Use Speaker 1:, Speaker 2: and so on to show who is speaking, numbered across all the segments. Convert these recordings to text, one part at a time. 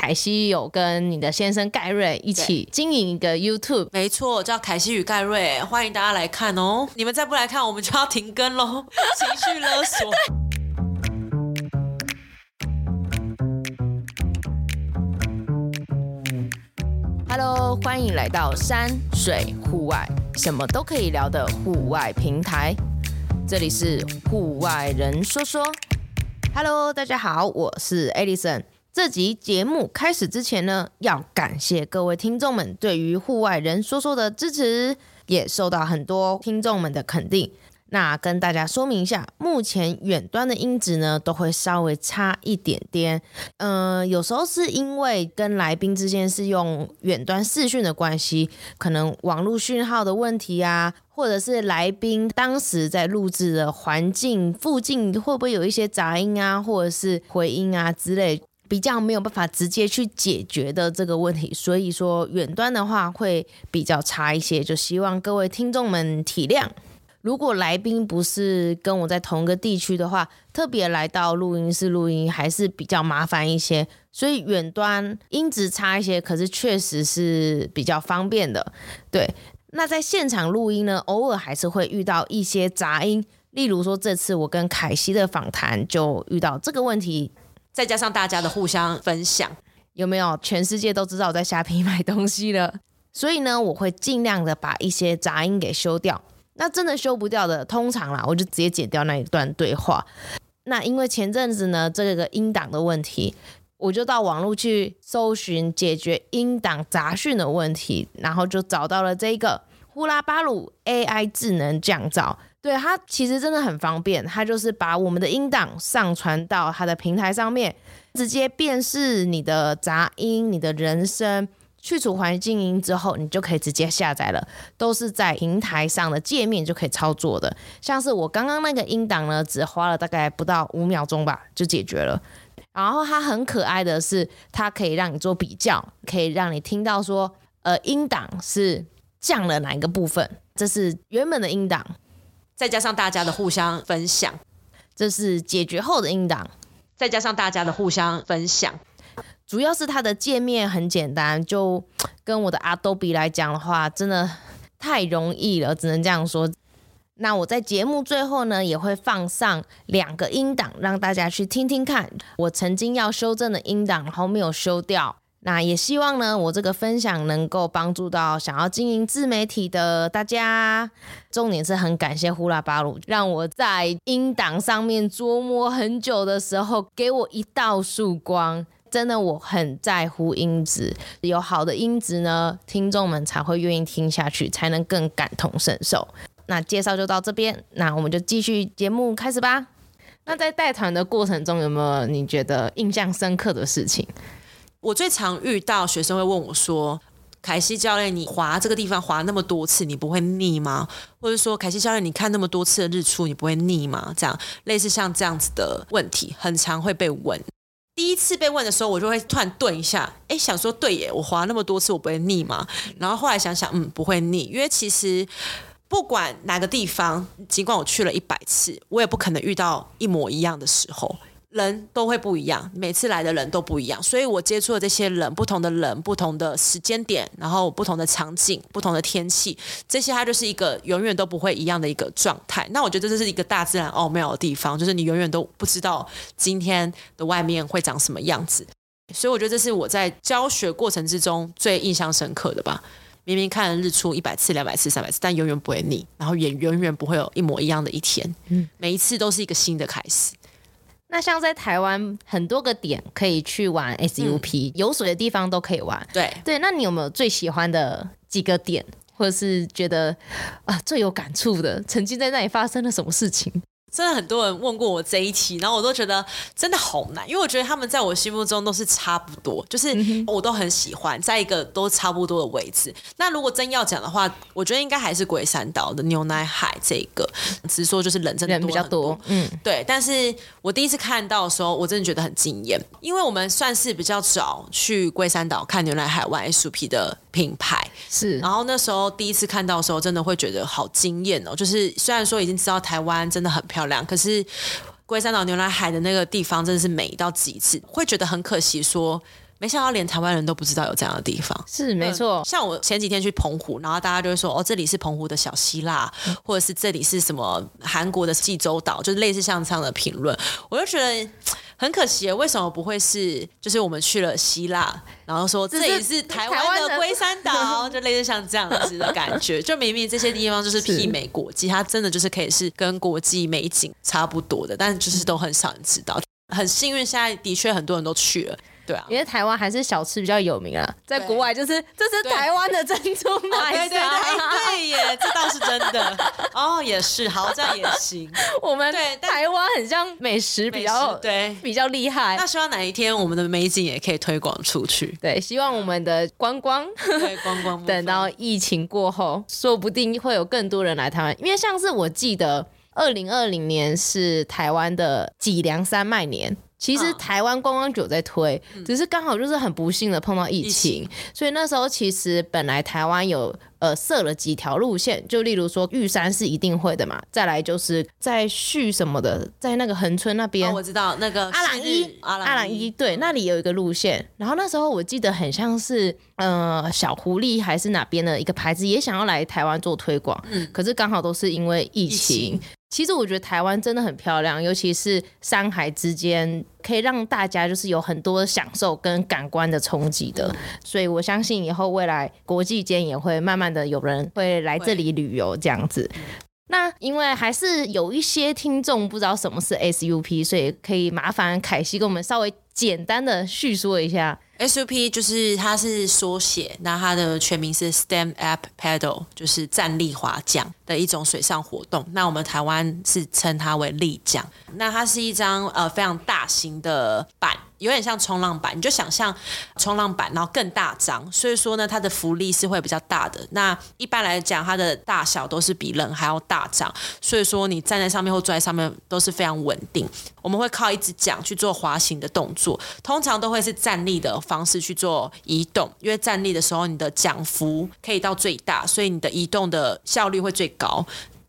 Speaker 1: 凯西有跟你的先生盖瑞一起经营一个 YouTube，
Speaker 2: 没错，叫凯西与盖瑞，欢迎大家来看哦。你们再不来看，我们就要停更喽，情绪勒索。
Speaker 1: Hello，欢迎来到山水户外，什么都可以聊的户外平台。这里是户外人说说。Hello，大家好，我是 Alison。这集节目开始之前呢，要感谢各位听众们对于户外人说说的支持，也受到很多听众们的肯定。那跟大家说明一下，目前远端的音质呢都会稍微差一点点。嗯、有时候是因为跟来宾之间是用远端视讯的关系，可能网络讯号的问题啊，或者是来宾当时在录制的环境附近会不会有一些杂音啊，或者是回音啊之类，比较没有办法直接去解决的这个问题。所以说远端的话会比较差一些，就希望各位听众们体谅。如果来宾不是跟我在同一个地区的话，特别来到录音室录音还是比较麻烦一些，所以远端音质差一些，可是确实是比较方便的。对，那在现场录音呢，偶尔还是会遇到一些杂音，例如说这次我跟凯西的访谈就遇到这个问题，
Speaker 2: 再加上大家的互相分享，
Speaker 1: 有没有？全世界都知道我在虾皮买东西了，所以呢，我会尽量的把一些杂音给修掉。那真的修不掉的，通常啦，我就直接剪掉那一段对话。那因为前阵子呢，这个音档的问题，我就到网络去搜寻解决音档杂讯的问题，然后就找到了这个呼啦巴鲁 AI 智能降噪。对，它其实真的很方便，它就是把我们的音档上传到它的平台上面，直接辨识你的杂音、你的人声。去除环境音之后，你就可以直接下载了，都是在平台上的界面就可以操作的。像是我刚刚那个音档呢，只花了大概不到五秒钟吧，就解决了。然后它很可爱的是，它可以让你做比较，可以让你听到说，呃，音档是降了哪一个部分，这是原本的音档，
Speaker 2: 再加上大家的互相分享，
Speaker 1: 这是解决后的音档，
Speaker 2: 再加上大家的互相分享。
Speaker 1: 主要是它的界面很简单，就跟我的 Adobe 来讲的话，真的太容易了，只能这样说。那我在节目最后呢，也会放上两个音档，让大家去听听看。我曾经要修正的音档，然后没有修掉。那也希望呢，我这个分享能够帮助到想要经营自媒体的大家。重点是很感谢呼啦巴鲁，让我在音档上面琢磨很久的时候，给我一道曙光。真的，我很在乎音质，有好的音质呢，听众们才会愿意听下去，才能更感同身受。那介绍就到这边，那我们就继续节目开始吧。那在带团的过程中，有没有你觉得印象深刻的事情？
Speaker 2: 我最常遇到学生会问我说：“凯西教练，你滑这个地方滑那么多次，你不会腻吗？”或者说：“凯西教练，你看那么多次的日出，你不会腻吗？”这样类似像这样子的问题，很常会被问。第一次被问的时候，我就会突然顿一下，哎，想说对耶，我滑那么多次，我不会腻吗？然后后来想想，嗯，不会腻，因为其实不管哪个地方，尽管我去了一百次，我也不可能遇到一模一样的时候。人都会不一样，每次来的人都不一样，所以我接触的这些人，不同的人，不同的时间点，然后不同的场景，不同的天气，这些它就是一个永远都不会一样的一个状态。那我觉得这是一个大自然奥妙的地方，就是你永远都不知道今天的外面会长什么样子。所以我觉得这是我在教学过程之中最印象深刻的吧。明明看日出一百次、两百次、三百次，但永远不会腻，然后也永远不会有一模一样的一天。嗯，每一次都是一个新的开始。
Speaker 1: 那像在台湾很多个点可以去玩 SUP，、嗯、有水的地方都可以玩。
Speaker 2: 对
Speaker 1: 对，那你有没有最喜欢的几个点，或者是觉得啊最有感触的，曾经在那里发生了什么事情？
Speaker 2: 真的很多人问过我这一题，然后我都觉得真的好难，因为我觉得他们在我心目中都是差不多，就是我都很喜欢，在一个都差不多的位置。那如果真要讲的话，我觉得应该还是龟山岛的牛奶海这个，只是说就是人真的
Speaker 1: 人比较多，嗯，
Speaker 2: 对。但是我第一次看到的时候，我真的觉得很惊艳，因为我们算是比较早去龟山岛看牛奶海玩 SUP 的品牌，
Speaker 1: 是。
Speaker 2: 然后那时候第一次看到的时候，真的会觉得好惊艳哦，就是虽然说已经知道台湾真的很漂亮。可是龟山岛牛奶海的那个地方真的是美到极致，会觉得很可惜说，说没想到连台湾人都不知道有这样的地方。
Speaker 1: 是没错、
Speaker 2: 嗯，像我前几天去澎湖，然后大家就会说，哦，这里是澎湖的小希腊，嗯、或者是这里是什么韩国的济州岛，就是类似像这样的评论，我就觉得。很可惜，为什么不会是？就是我们去了希腊，然后说这里是台湾的龟山岛，就类似像这样子的感觉。就明明这些地方就是媲美国际，它真的就是可以是跟国际美景差不多的，但就是都很少人知道。很幸运，现在的确很多人都去了。对啊，因为
Speaker 1: 台湾还是小吃比较有名啊，在国外就是这是台湾的珍珠奶茶，对
Speaker 2: 对对，耶，这倒是真的哦，也是，好，这样也行。
Speaker 1: 我们对台湾很像美食比较对比较厉害，
Speaker 2: 那希望哪一天我们的美景也可以推广出去。
Speaker 1: 对，希望我们的观光
Speaker 2: 对观光
Speaker 1: 等到疫情过后，说不定会有更多人来台湾，因为像是我记得二零二零年是台湾的脊梁山脉年。其实台湾观光局在推，嗯、只是刚好就是很不幸的碰到疫情，疫情，所以那时候其实本来台湾有呃设了几条路线，就例如说玉山是一定会的嘛，再来就是在旭什么的，在那个恒村那边、
Speaker 2: 哦，我知道那个
Speaker 1: 阿朗伊，阿朗伊。对，那里有一个路线，然后那时候我记得很像是呃小狐狸还是哪边的一个牌子也想要来台湾做推广，嗯，可是刚好都是因为疫情。疫情。其实我觉得台湾真的很漂亮，尤其是山海之间，可以让大家就是有很多享受跟感官的冲击的。所以我相信以后未来国际间也会慢慢的有人会来这里旅游这样子。那因为还是有一些听众不知道什么是 SUP，所以可以麻烦凯西跟我们稍微简单的叙说一下。
Speaker 2: SUP 就是它是缩写，那它的全名是 Stand Up Paddle，就是站立划桨的一种水上活动。那我们台湾是称它为立桨。那它是一张呃非常大型的板。有点像冲浪板，你就想象冲浪板，然后更大张，所以说呢，它的浮力是会比较大的。那一般来讲，它的大小都是比人还要大张，所以说你站在上面或坐在上面都是非常稳定。我们会靠一只桨去做滑行的动作，通常都会是站立的方式去做移动，因为站立的时候你的桨幅可以到最大，所以你的移动的效率会最高。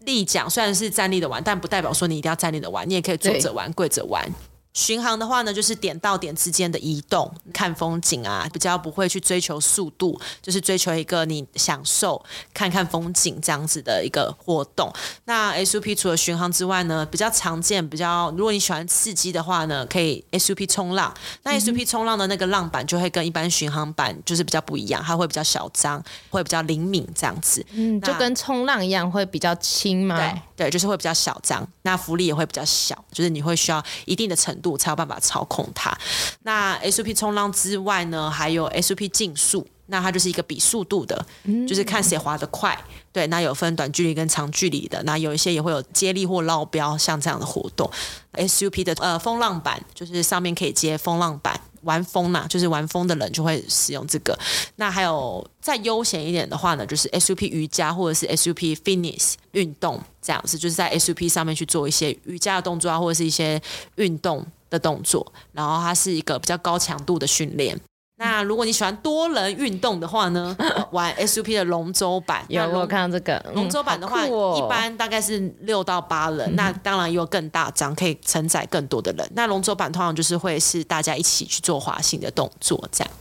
Speaker 2: 立桨虽然是站立的玩，但不代表说你一定要站立的玩，你也可以坐着玩、跪着玩。巡航的话呢，就是点到点之间的移动，看风景啊，比较不会去追求速度，就是追求一个你享受看看风景这样子的一个活动。那 SUP 除了巡航之外呢，比较常见，比较如果你喜欢刺激的话呢，可以 SUP 冲浪。那 SUP 冲浪的那个浪板就会跟一般巡航板就是比较不一样，它会比较小张，会比较灵敏这样子。
Speaker 1: 嗯，就跟冲浪一样，会比较轻嘛？
Speaker 2: 对对，就是会比较小张，那浮力也会比较小，就是你会需要一定的程度。才有办法操控它。那 SUP 冲浪之外呢，还有 SUP 竞速，那它就是一个比速度的，嗯、就是看谁滑得快。对，那有分短距离跟长距离的，那有一些也会有接力或捞标，像这样的活动。SUP 的呃风浪板，就是上面可以接风浪板。玩疯呐、就是玩疯的人就会使用这个。那还有再悠闲一点的话呢，就是 SUP 瑜伽或者是 SUP Fitness 运动这样子，就是在 SUP 上面去做一些瑜伽的动作啊，或者是一些运动的动作。然后它是一个比较高强度的训练。那如果你喜欢多人运动的话呢，玩 SUP 的龙舟版，
Speaker 1: 有我看到这个
Speaker 2: 龙舟版的话，哦、一般大概是六到八人，嗯、那当然也有更大张，可以承载更多的人。那龙舟版通常就是会是大家一起去做滑行的动作，这样。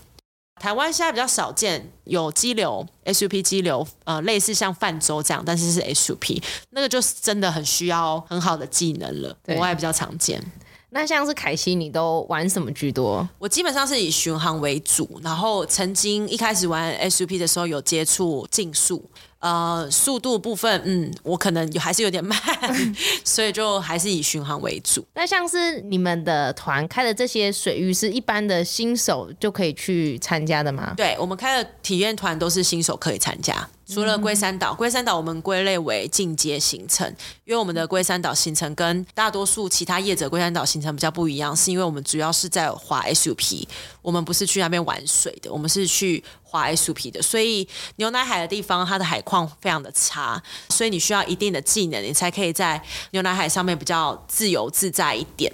Speaker 2: 台湾现在比较少见有激流 SUP 激流，呃，类似像泛舟这样，但是是 SUP，那个就是真的很需要很好的技能了，国外比较常见。
Speaker 1: 那像是凯西，你都玩什么居多？
Speaker 2: 我基本上是以巡航为主，然后曾经一开始玩 SUP 的时候有接触竞速。呃，速度部分，嗯，我可能有还是有点慢，所以就还是以巡航为主。
Speaker 1: 那像是你们的团开的这些水域，是一般的新手就可以去参加的吗？
Speaker 2: 对，我们开的体验团都是新手可以参加。除了龟山岛，龟山岛我们归类为进阶行程，因为我们的龟山岛行程跟大多数其他业者龟山岛行程比较不一样，是因为我们主要是在滑 SUP，我们不是去那边玩水的，我们是去滑 SUP 的，所以牛奶海的地方它的海况非常的差，所以你需要一定的技能，你才可以在牛奶海上面比较自由自在一点。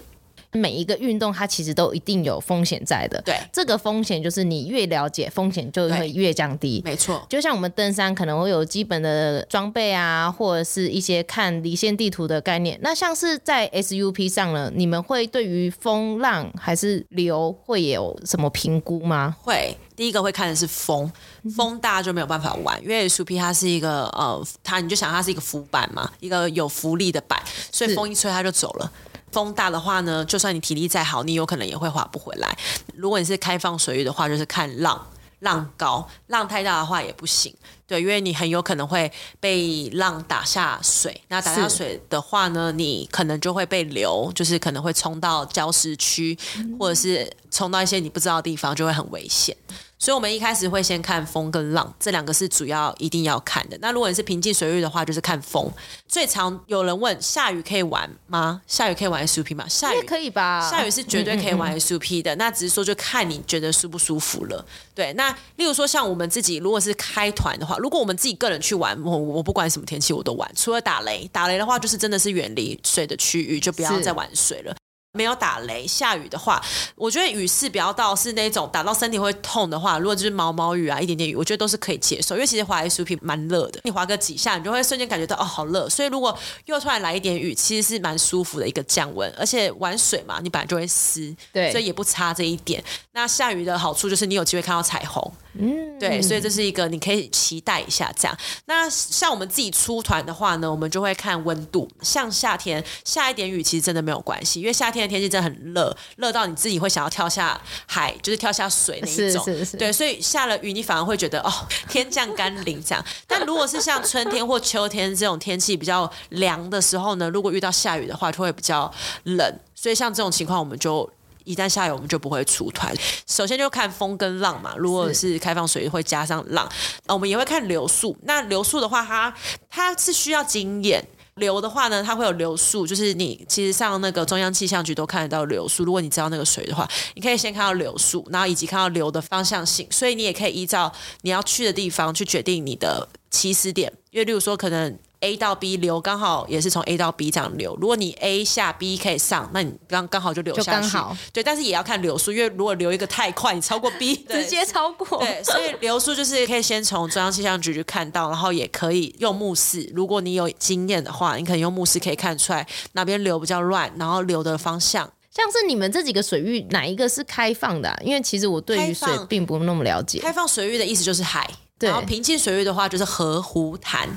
Speaker 1: 每一个运动它其实都一定有风险在的。
Speaker 2: 对，
Speaker 1: 这个风险就是你越了解风险，就会越降低。
Speaker 2: 没错，
Speaker 1: 就像我们登山可能会有基本的装备啊，或者是一些看离线地图的概念。那像是在 SUP 上呢，你们会对于风浪还是流会有什么评估吗？
Speaker 2: 会，第一个会看的是风，风大就没有办法玩，因为 SUP 它是一个呃，它你就想它是一个浮板嘛，一个有浮力的板，所以风一吹它就走了。风大的话呢，就算你体力再好，你有可能也会划不回来。如果你是开放水域的话，就是看浪，浪高，浪太大的话也不行。对，因为你很有可能会被浪打下水。那打下水的话呢，你可能就会被流，就是可能会冲到礁石区，或者是冲到一些你不知道的地方，就会很危险。所以，我们一开始会先看风跟浪，这两个是主要一定要看的。那如果你是平静水域的话，就是看风。最常有人问：下雨可以玩吗？下雨可以玩 SUP 吗？下雨
Speaker 1: 可以吧？
Speaker 2: 下雨是绝对可以玩 SUP 的。嗯嗯嗯，那只是说，就看你觉得舒不舒服了。对，那例如说像我们自己，如果是开团的话，如果我们自己个人去玩，我我不管什么天气我都玩，除了打雷。打雷的话，就是真的是远离水的区域，就不要再玩水了。没有打雷，下雨的话，我觉得雨势不要到是那种打到身体会痛的话，如果就是毛毛雨啊，一点点雨，我觉得都是可以接受。因为其实滑 SUP 蛮热的，你滑个几下，你就会瞬间感觉到哦，好热。所以如果又突然来一点雨，其实是蛮舒服的一个降温。而且玩水嘛，你本来就会湿，对，所以也不差这一点。那下雨的好处就是你有机会看到彩虹。嗯，对，所以这是一个你可以期待一下这样。那像我们自己出团的话呢，我们就会看温度。像夏天下一点雨，其实真的没有关系，因为夏天的天气真的很热，热到你自己会想要跳下海，就是跳下水那一种。是是是。对，所以下了雨，你反而会觉得哦，天降甘霖这样。但如果是像春天或秋天这种天气比较凉的时候呢，如果遇到下雨的话，就会比较冷。所以像这种情况，我们就。一旦下雨，我们就不会出团。首先就看风跟浪嘛，如果是开放水域会加上浪，我们也会看流速。那流速的话，它它是需要经验。流的话呢，它会有流速，就是你其实上那个中央气象局都看得到流速。如果你知道那个水的话，你可以先看到流速，然后以及看到流的方向性，所以你也可以依照你要去的地方去决定你的起始点。因为例如说可能。A 到 B 流刚好也是从 A 到 B 这样流，如果你 A 下 B 可以上，那你刚刚好就流下去。好对，但是也要看流速，因为如果流一个太快，你超过 B，
Speaker 1: 直接超过。
Speaker 2: 对，所以流速就是可以先从中央气象局去看到，然后也可以用目视。如果你有经验的话，你可能用目视可以看出来哪边流比较乱，然后流的方向。
Speaker 1: 像是你们这几个水域哪一个是开放的啊？因为其实我对于水并不那么了解。
Speaker 2: 开放水域的意思就是海，然后平静水域的话就是河湖潭。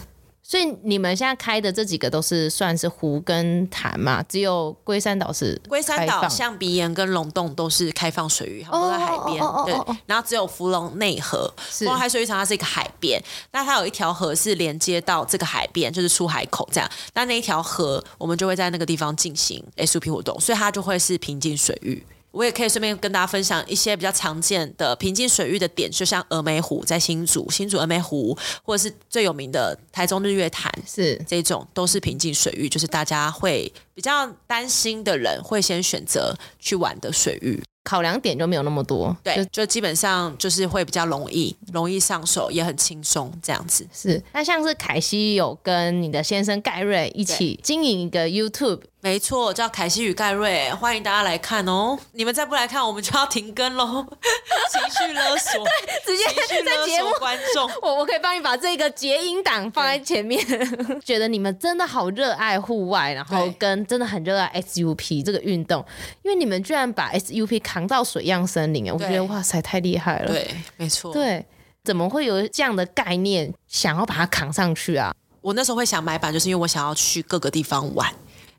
Speaker 1: 所以你们现在开的这几个都是算是湖跟潭嘛？只有龟山岛是
Speaker 2: 龟山岛、象鼻岩跟龙洞都是开放水域，都在海边。对，然后只有芙蓉内河，芙蓉海水浴场它是一个海边，那它有一条河是连接到这个海边，就是出海口这样。那那一条河，我们就会在那个地方进行 SUP 活动，所以它就会是平静水域。我也可以顺便跟大家分享一些比较常见的平静水域的点，就像峨眉湖在新竹，新竹峨眉湖，或者是最有名的台中日月潭，是这种都是平静水域，就是大家会比较担心的人会先选择去玩的水域。
Speaker 1: 考量点就没有那么多，
Speaker 2: 对，就，就基本上就是会比较容易，容易上手，也很轻松这样子。
Speaker 1: 是，那像是凯西有跟你的先生盖瑞一起经营一个 YouTube。
Speaker 2: 没错，叫凯西与盖瑞，欢迎大家来看哦。你们再不来看，我们就要停更喽。情绪勒索，
Speaker 1: 直接在节目观众。我我可以帮你把这个结音档放在前面。觉得你们真的好热爱户外，然后跟真的很热爱 SUP 这个运动，因为你们居然把 SUP 扛到水漾森林，我觉得哇塞，太厉害了。
Speaker 2: 对，没错。
Speaker 1: 对，怎么会有这样的概念，想要把它扛上去啊？
Speaker 2: 我那时候会想买板，就是因为我想要去各个地方玩。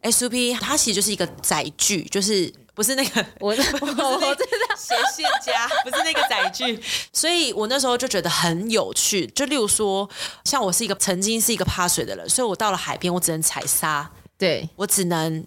Speaker 2: SUP 它其实就是一个载具，就是不是那个 我 我知道斜线家，不是那个载具，所以我那时候就觉得很有趣。就例如说，像我是一个曾经是一个怕水的人，所以我到了海边，我只能踩沙，对，我只能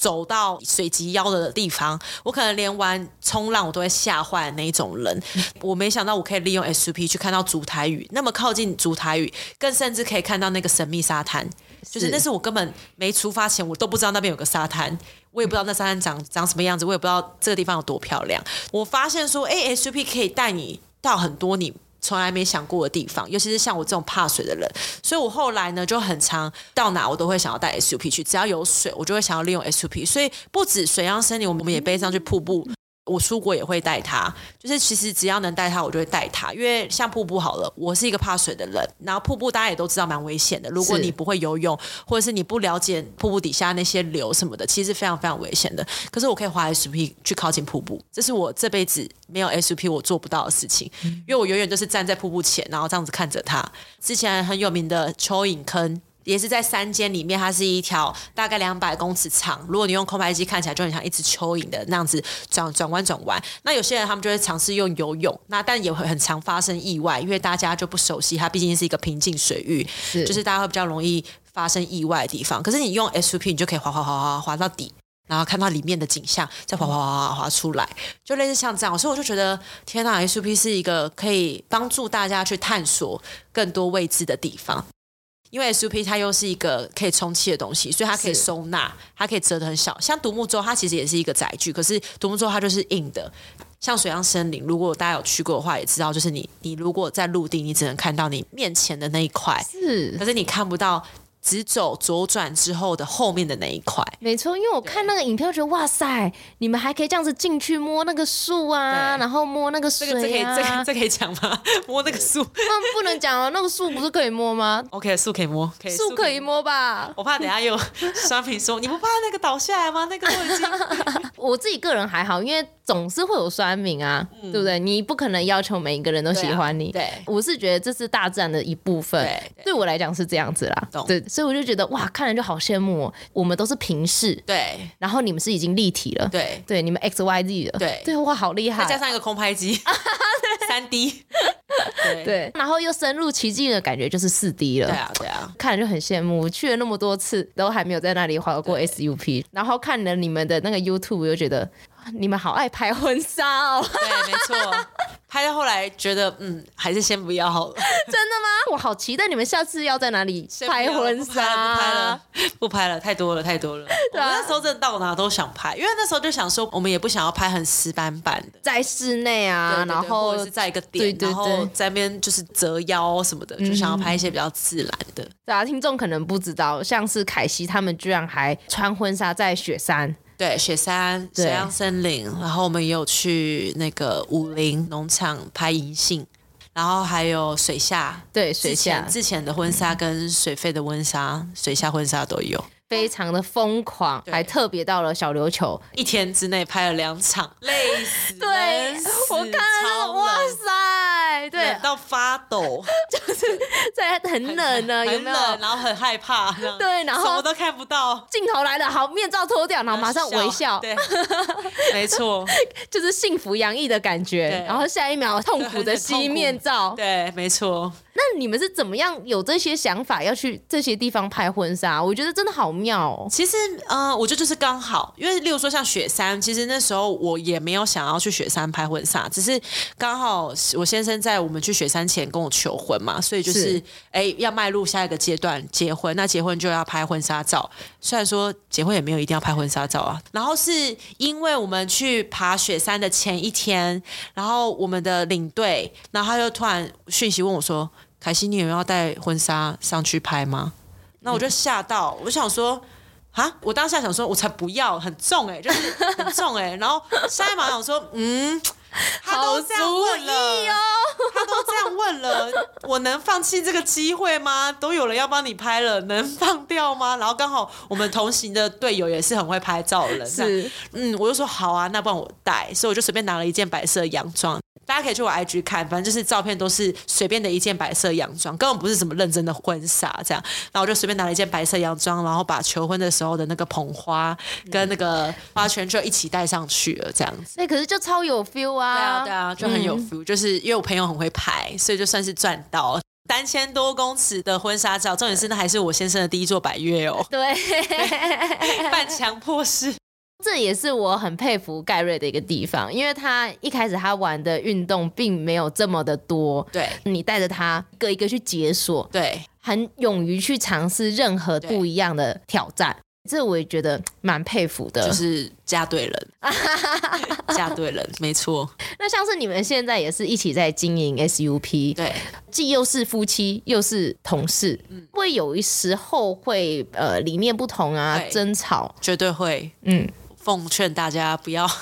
Speaker 2: 走到水及腰的地方，我可能连玩冲浪我都会吓坏的那一种人。我没想到我可以利用 SUP 去看到烛台屿，那么靠近烛台屿，更甚至可以看到那个神秘沙滩。就是那是我根本没出发前，我都不知道那边有个沙滩，我也不知道那沙滩长长什么样子，我也不知道这个地方有多漂亮。我发现说，哎，SUP 可以带你到很多你从来没想过的地方，尤其是像我这种怕水的人，所以我后来呢就很常到哪我都会想要带 SUP 去，只要有水，我就会想要利用 SUP。所以不止水漾森林，我们也背上去瀑布。我出国也会带它，就是其实只要能带它，我就会带它。因为像瀑布好了，我是一个怕水的人，然后瀑布大家也都知道蛮危险的。如果你不会游泳，或者是你不了解瀑布底下那些流什么的，其实非常非常危险的。可是我可以滑 SUP 去靠近瀑布，这是我这辈子没有 SUP 我做不到的事情。因为我永远都是站在瀑布前，然后这样子看着它。之前很有名的蚯蚓坑。也是在山间里面，它是一条大概两百公尺长。如果你用空拍机看起来就很像一只蚯蚓的那样子转转弯转弯。那有些人他们就会尝试用游泳，那但也会很常发生意外，因为大家就不熟悉它，毕竟是一个平静水域，是就是大家会比较容易发生意外的地方。可是你用 SUP，你就可以滑滑滑滑滑到底，然后看到里面的景象，再滑滑滑滑滑出来，就类似像这样。所以我就觉得，天呐，SUP 是一个可以帮助大家去探索更多未知的地方。因为 SUP 它又是一个可以充气的东西，所以它可以收纳，它可以折得很小。像独木舟，它其实也是一个载具，可是独木舟它就是硬的。像水上森林，如果大家有去过的话，也知道，就是你你如果在陆地，你只能看到你面前的那一块，是，可是你看不到。直走左转之后的后面的那一块，
Speaker 1: 没错，因为我看那个影片，我觉得哇塞，你们还可以这样子进去摸那个树啊，然后摸那个水啊，这个这可以这个
Speaker 2: 这可以讲吗？摸那个树？
Speaker 1: 那不能讲哦，那个树不是可以摸吗
Speaker 2: ？OK，树可以摸，
Speaker 1: 树可以摸吧？
Speaker 2: 我怕等下又商品说你不怕那个倒下来吗？那个都已经，
Speaker 1: 我自己个人还好，因为。总是会有酸民啊，嗯、对不对？你不可能要求每一个人都喜欢你。对，啊、对，我是觉得这是大自然的一部分。对，对，对我来讲是这样子啦。懂对，所以我就觉得哇，看了就好羡慕哦。我们都是平视，对，然后你们是已经立体了，对，对，你们 X Y Z 了，对，对，哇，好厉害！
Speaker 2: 再加上一个空拍机，三 D，
Speaker 1: 对，对，然后又深入其境的感觉就是四 D 了。
Speaker 2: 对啊，对啊，
Speaker 1: 看了就很羡慕。去了那么多次，都还没有在那里滑过 SUP，然后看了你们的那个 YouTube，我就觉得。你们好爱拍婚纱哦！
Speaker 2: 对，没错，拍到后来觉得，嗯，还是先不要好了。
Speaker 1: 真的吗？我好期待你们下次要在哪里拍婚纱。不拍了，不拍了，
Speaker 2: 太多了，太多了。对啊，我那时候真的到哪都想拍，因为那时候就想说，我们也不想要拍很死板板的，
Speaker 1: 在室内啊，然后
Speaker 2: 或者是在一个点，然后在那边就是折腰什么的，嗯、就想要拍一些比较自然的。
Speaker 1: 对啊，听众可能不知道，像是凯西他们居然还穿婚纱在雪山。
Speaker 2: 对，雪山、雪山森林，然后我们也有去那个武林农场拍银杏，然后还有水下，
Speaker 1: 对，水下
Speaker 2: 之前的婚纱跟水费的婚纱，水下婚纱都有。
Speaker 1: 非常的疯狂，还特别到了小琉球，
Speaker 2: 一天之内拍了两场，累死，对，
Speaker 1: 我看了，冷哇塞，对，
Speaker 2: 冷到发抖，
Speaker 1: 就是在很冷呢，有没有？
Speaker 2: 然后很害怕，
Speaker 1: 对，然后
Speaker 2: 什么都看不到，
Speaker 1: 镜头来了，好，面罩脱掉，然后马上微笑，
Speaker 2: 对，没错，
Speaker 1: 就是幸福洋溢的感觉，然后下一秒痛苦的吸面罩，
Speaker 2: 对，没错。
Speaker 1: 那你们是怎么样有这些想法要去这些地方拍婚纱？我觉得真的好妙哦。
Speaker 2: 其实，呃，我觉得就是刚好，因为例如说像雪山，其实那时候我也没有想要去雪山拍婚纱，只是刚好我先生在我们去雪山前跟我求婚嘛，所以就是哎是要迈入下一个阶段结婚，那结婚就要拍婚纱照。虽然说结婚也没有一定要拍婚纱照啊，然后是因为我们去爬雪山的前一天，然后我们的领队，然后他就突然讯息问我说。凯西，你有要带婚纱上去拍吗？那我就吓到，我就想说，啊，我当下想说，我才不要，很重哎、欸，就是很重哎、欸。然后下一秒想说，嗯，他都这样问了，哦、他都这样问了，我能放弃这个机会吗？都有人要帮你拍了，能放掉吗？然后刚好我们同行的队友也是很会拍照的人，是，嗯，我就说好啊，那不然我带，所以我就随便拿了一件白色洋装。大家可以去我 IG 看，反正就是照片都是随便的一件白色洋装，根本不是什么认真的婚纱这样。然后我就随便拿了一件白色洋装，然后把求婚的时候的那个捧花跟那个花圈就一起带上去了，这样子。
Speaker 1: 那、欸、可是就超有 feel 啊！对啊，
Speaker 2: 对啊，就很有 feel，、嗯、就是因为我朋友很会拍，所以就算是赚到三千多公尺的婚纱照。重点是那还是我先生的第一座百月哦。对，半强迫式。
Speaker 1: 这也是我很佩服盖瑞的一个地方，因为他一开始他玩的运动并没有这么的多，对，你带着他一个一个去解锁，对，很勇于去尝试任何不一样的挑战。这我也觉得蛮佩服的，
Speaker 2: 就是嫁对人，嫁对人，没错。
Speaker 1: 那像是你们现在也是一起在经营 SUP，
Speaker 2: 对，
Speaker 1: 既又是夫妻又是同事，嗯，会有一时候会呃理念不同啊，争吵，
Speaker 2: 绝对会，嗯，奉劝大家不要。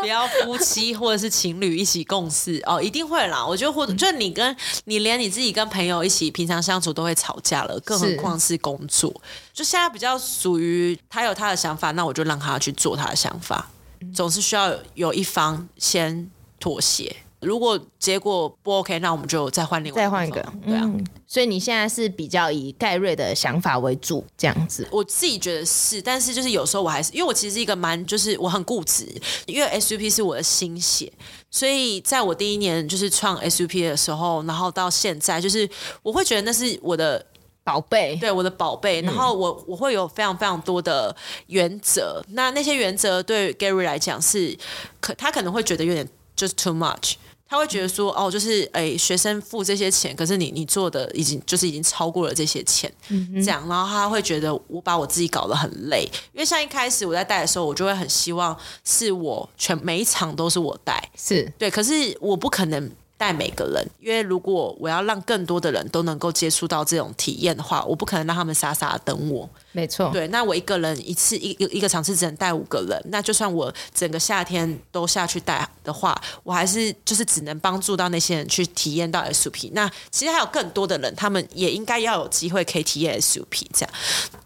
Speaker 2: 不要夫妻或者是情侣一起共事哦，一定会啦。我觉得或者就你跟你连你自己跟朋友一起平常相处都会吵架了，更何况是工作。就现在比较属于他有他的想法，那我就让他去做他的想法，总是需要有一方先妥协。如果结果不 OK，那我们就再换另外
Speaker 1: 再换一个，对啊、嗯。所以你现在是比较以盖瑞的想法为主，这样子。
Speaker 2: 我自己觉得是，但是就是有时候我还是因为我其实是一个蛮就是我很固执，因为 SUP 是我的心血，所以在我第一年就是创 SUP 的时候，然后到现在就是我会觉得那是我的宝贝，对我的宝贝。然后我我会有非常非常多的原则，那那些原则对 Gary 来讲是可他可能会觉得有点就是 too much。他会觉得说，哦，就是诶，学生付这些钱，可是你你做的已经就是已经超过了这些钱，嗯、这样，然后他会觉得我把我自己搞得很累，因为像一开始我在带的时候，我就会很希望是我全每一场都是我带，
Speaker 1: 是
Speaker 2: 对，可是我不可能。带每个人，因为如果我要让更多的人都能够接触到这种体验的话，我不可能让他们傻傻的等我。
Speaker 1: 没错，
Speaker 2: 对，那我一个人一次一一个场次只能带五个人，那就算我整个夏天都下去带的话，我还是就是只能帮助到那些人去体验到 SUP。那其实还有更多的人，他们也应该要有机会可以体验 SUP 这样。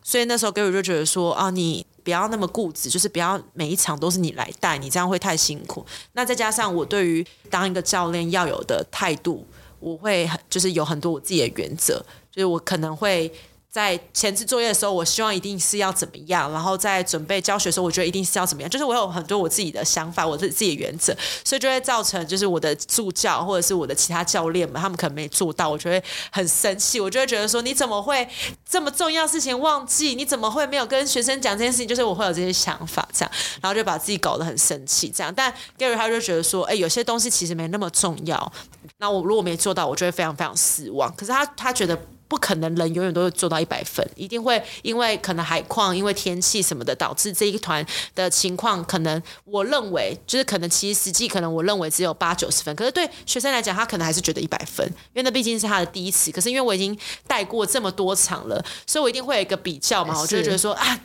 Speaker 2: 所以那时候 Gary 就觉得说啊，你。不要那么固执，就是不要每一场都是你来带，你这样会太辛苦。那再加上我对于当一个教练要有的态度，我会就是有很多我自己的原则，就是我可能会。在前置作业的时候，我希望一定是要怎么样，然后在准备教学的时候，我觉得一定是要怎么样。就是我有很多我自己的想法，我自自己的原则，所以就会造成就是我的助教或者是我的其他教练们，他们可能没做到，我就会很生气。我就会觉得说，你怎么会这么重要事情忘记？你怎么会没有跟学生讲这件事情？就是我会有这些想法，这样，然后就把自己搞得很生气。这样，但 Gary 他就觉得说，哎，有些东西其实没那么重要。那我如果没做到，我就会非常非常失望。可是他他觉得。不可能人永远都会做到一百分，一定会因为可能海况、因为天气什么的，导致这一团的情况可能我认为就是可能其实实际可能我认为只有八九十分，可是对学生来讲，他可能还是觉得一百分，因为那毕竟是他的第一次。可是因为我已经带过这么多场了，所以我一定会有一个比较嘛，我就会觉得说啊，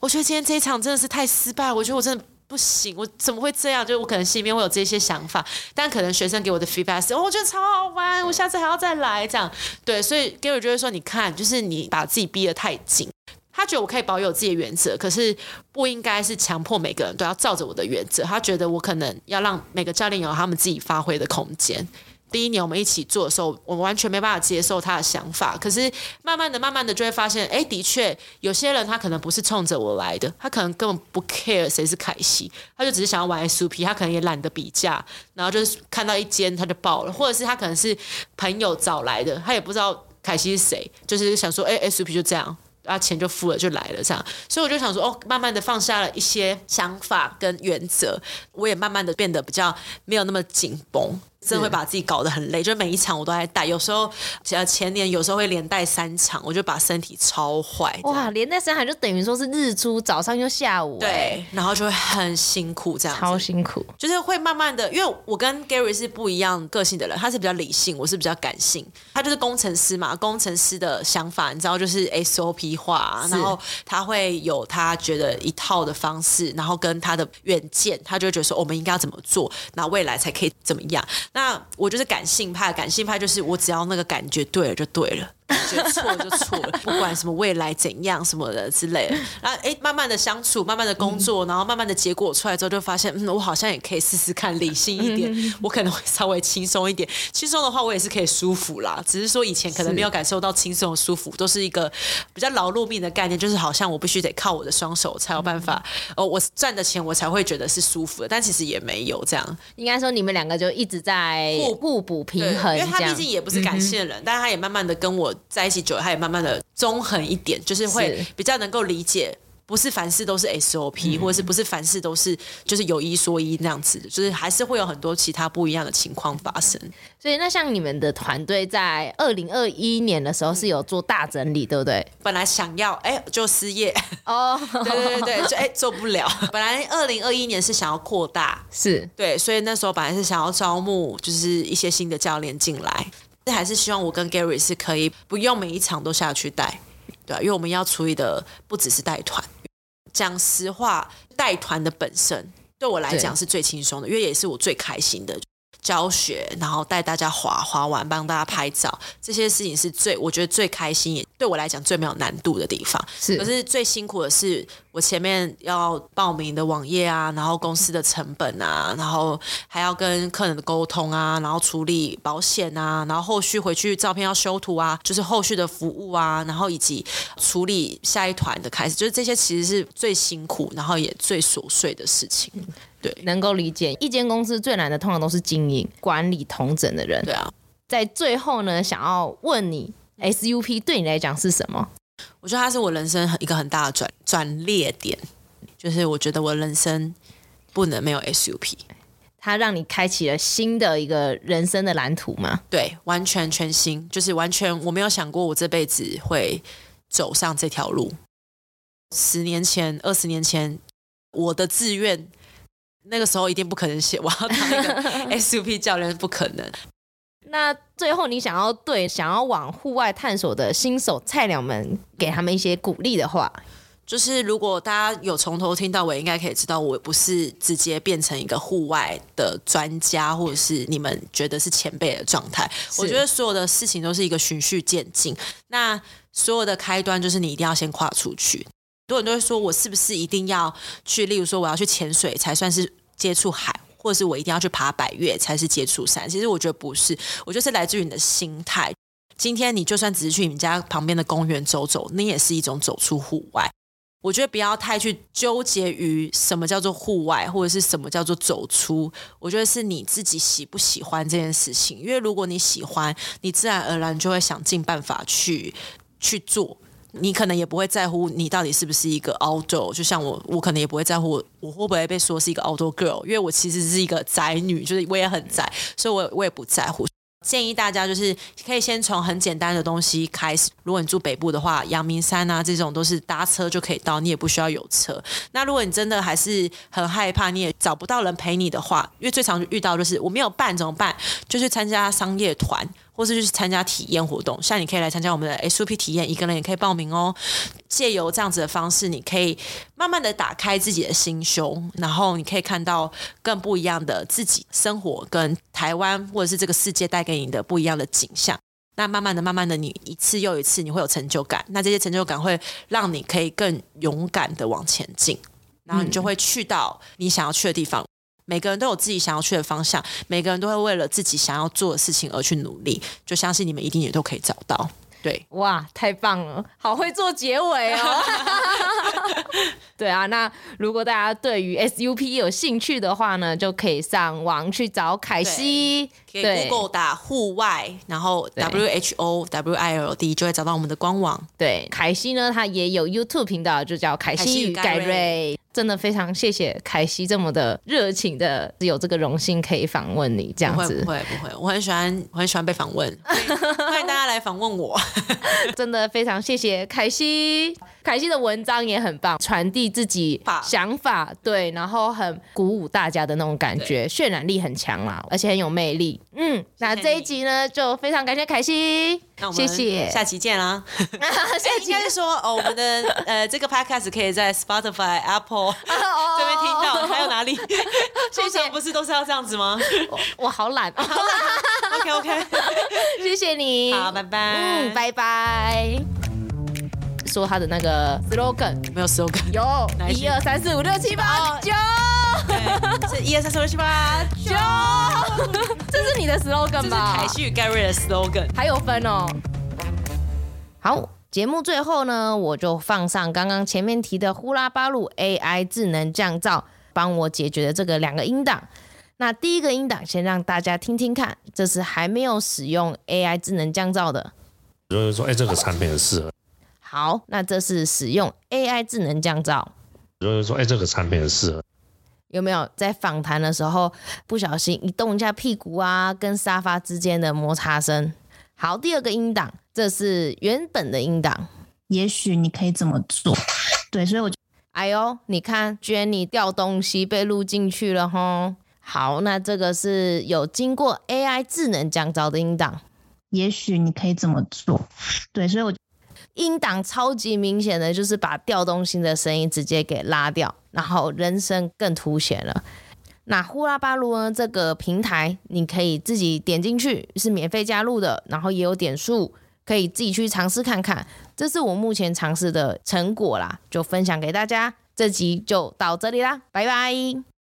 Speaker 2: 我觉得今天这一场真的是太失败，我觉得我真的。不行，我怎么会这样？就我可能心里面会有这些想法，但可能学生给我的 feedback 是，哦，我觉得超好玩，我下次还要再来这样。对，所以 Gary 就会说，你看，就是你把自己逼得太紧。他觉得我可以保有自己的原则，可是不应该是强迫每个人都要照着我的原则。他觉得我可能要让每个教练有他们自己发挥的空间。第一年我们一起做的时候，我完全没办法接受他的想法。可是慢慢的、慢慢的就会发现，哎，的确有些人他可能不是冲着我来的，他可能根本不 care 谁是凯西，他就只是想要玩 SUP，他可能也懒得比价，然后就是看到一间他就报了，或者是他可能是朋友找来的，他也不知道凯西是谁，就是想说，哎，SUP 就这样，啊，钱就付了就来了这样。所以我就想说，哦，慢慢的放下了一些想法跟原则，我也慢慢的变得比较没有那么紧绷。真的会把自己搞得很累，就每一场我都在带，有时候呃前年有时候会连带三场，我就把身体超坏。
Speaker 1: 哇，连带三场就等于说是日出早上又下午，
Speaker 2: 对，然后就会很辛苦这样，
Speaker 1: 超辛苦，
Speaker 2: 就是会慢慢的，因为我跟 Gary 是不一样个性的人，他是比较理性，我是比较感性，他就是工程师嘛，工程师的想法你知道就是 SOP 化，然后他会有他觉得一套的方式，然后跟他的远见，他就会觉得说我们应该要怎么做，那未来才可以怎么样。那我就是感性派，感性派就是我只要那个感觉对了就对了。觉得错就错了，不管什么未来怎样什么的之类的。然后哎，慢慢的相处，慢慢的工作，然后慢慢的结果出来之后，就发现嗯，我好像也可以试试看理性一点，我可能会稍微轻松一点。轻松的话，我也是可以舒服啦。只是说以前可能没有感受到轻松的舒服，都是一个比较劳碌命的概念，就是好像我必须得靠我的双手才有办法哦，我赚的钱我才会觉得是舒服的。但其实也没有这样。
Speaker 1: 应该说你们两个就一直在互互补平衡，
Speaker 2: 因为他毕竟也不是感性的人，但他也慢慢的跟我。在一起久了，他也慢慢的中横一点，就是会比较能够理解不是凡事都是 SOP，、嗯、或者是不是凡事都是就是有一说一那样子，就是还是会有很多其他不一样的情况发生。
Speaker 1: 所以那像你们的团队在二零二一年的时候是有做大整理，对不对？
Speaker 2: 本来想要哎、欸、就失业。哦，对对对对，就哎、欸、做不了。本来二零二一年是想要扩大，
Speaker 1: 是。对，
Speaker 2: 所以那时候本来是想要招募就是一些新的教练进来，但还是希望我跟 Gary 是可以不用每一场都下去带。对，因为我们要处理的不只是带团。讲实话，带团的本身对我来讲是最轻松的，因为也是我最开心的。教学，然后带大家滑滑完，帮大家拍照，这些事情是最我觉得最开心，也对我来讲最没有难度的地方。是，可是最辛苦的是我前面要报名的网页啊，然后公司的成本啊，然后还要跟客人的沟通啊，然后处理保险啊，然后后续回去照片要修图啊，就是后续的服务啊，然后以及处理下一团的开始，就是这些其实是最辛苦，然后也最琐碎的事情。对，
Speaker 1: 能够理解。一间公司最难的，通常都是经营、管理、同整的人。
Speaker 2: 对啊，
Speaker 1: 在最后呢，想要问你，SUP 对你来讲是什么？
Speaker 2: 我觉得它是我人生一个很大的转转捩点，就是我觉得我人生不能没有 SUP。
Speaker 1: 它让你开启了新的一个人生的蓝图吗？
Speaker 2: 对，完全全新，就是完全我没有想过我这辈子会走上这条路。十年前、二十年前，我的志愿。那个时候一定不可能写我要当一个 SUP 教练，不可能。
Speaker 1: 那最后你想要对想要往户外探索的新手菜鸟们给他们一些鼓励的话，
Speaker 2: 就是如果大家有从头听到尾，应该可以知道我不是直接变成一个户外的专家，或者是你们觉得是前辈的状态。我觉得所有的事情都是一个循序渐进。那所有的开端就是你一定要先跨出去。很多人都会说，我是不是一定要去？例如说，我要去潜水才算是接触海，或者是我一定要去爬百岳才是接触山？其实我觉得不是，我觉得是来自于你的心态。今天你就算只是去你们家旁边的公园走走，那也是一种走出户外。我觉得不要太去纠结于什么叫做户外，或者是什么叫做走出。我觉得是你自己喜不喜欢这件事情。因为如果你喜欢，你自然而然就会想尽办法去去做。你可能也不会在乎你到底是不是一个 auto 就像我，我可能也不会在乎我，会不会被说是一个 auto girl，因为我其实是一个宅女，就是我也很宅，所以我我也不在乎。建议大家就是可以先从很简单的东西开始。如果你住北部的话，阳明山啊这种都是搭车就可以到，你也不需要有车。那如果你真的还是很害怕，你也找不到人陪你的话，因为最常遇到就是我没有伴怎么办？就去参加商业团。或是去参加体验活动，像你可以来参加我们的 SUP 体验，一个人也可以报名哦。借由这样子的方式，你可以慢慢的打开自己的心胸，然后你可以看到更不一样的自己生活，跟台湾或者是这个世界带给你的不一样的景象。那慢慢的、慢慢的，你一次又一次，你会有成就感。那这些成就感会让你可以更勇敢的往前进，然后你就会去到你想要去的地方。每个人都有自己想要去的方向，每个人都会为了自己想要做的事情而去努力，就相信你们一定也都可以找到。对，
Speaker 1: 哇，太棒了，好会做结尾哦。对啊，那如果大家对于 SUP 有兴趣的话呢，就可以上网去找凯西，
Speaker 2: 可以 Google 打户外，然后 W H O W I L D 就会找到我们的官网。
Speaker 1: 对，凯西呢，他也有 YouTube 频道，就叫凯西与盖瑞。真的非常谢谢凯西这么的热情的，有这个荣幸可以访问你这样子。
Speaker 2: 不会不会我很喜欢我很喜欢被访问，欢迎大家来访问我。
Speaker 1: 真的非常谢谢凯西，凯西的文章也很棒，传递自己想法，对，然后很鼓舞大家的那种感觉，渲染力很强啦，而且很有魅力。嗯，那这一集呢，就非常感谢凯西。
Speaker 2: 那我们谢谢，下期见啦！下期应该是说哦，我们的 呃这个 podcast 可以在 Spotify、Apple 这边听到，还有哪里？谢谢，不是都是要这样子吗？
Speaker 1: 我好懒，好懒。
Speaker 2: OK OK，
Speaker 1: 谢谢你，
Speaker 2: 好，拜拜，
Speaker 1: 嗯，拜拜。说他的那个 slogan
Speaker 2: 没有 slogan，
Speaker 1: 有，一二三四五六七八九，
Speaker 2: 是一二三四五六七八九。
Speaker 1: 这是你的 slogan 吧？
Speaker 2: 这是凯西与 Gary 的 slogan，
Speaker 1: 还有分哦。好，节目最后呢，我就放上刚刚前面提的呼啦巴鲁 AI 智能降噪，帮我解决的这个两个音档。那第一个音档先让大家听听看，这是还没有使用 AI 智能降噪的。
Speaker 3: 就是说，哎，这个产品很适合。
Speaker 1: 好，那这是使用 AI 智能降噪，
Speaker 3: 就是说，哎，这个产品很适合。
Speaker 1: 有没有在访谈的时候不小心移动一下屁股啊，跟沙发之间的摩擦声？好，第二个音档，这是原本的音档。
Speaker 4: 也许你可以这么做。对，所以我就，
Speaker 1: 哎呦，你看，Jenny 掉东西被录进去了吼。好，那这个是有经过 AI 智能降噪的音档。
Speaker 4: 也许你可以这么做。对，所以我
Speaker 1: 音档超级明显的就是把调动性的声音直接给拉掉，然后人声更凸显了。那呼啦巴噜呢？这个平台你可以自己点进去，是免费加入的，然后也有点数，可以自己去尝试看看。这是我目前尝试的成果啦，就分享给大家。这集就到这里啦，拜拜。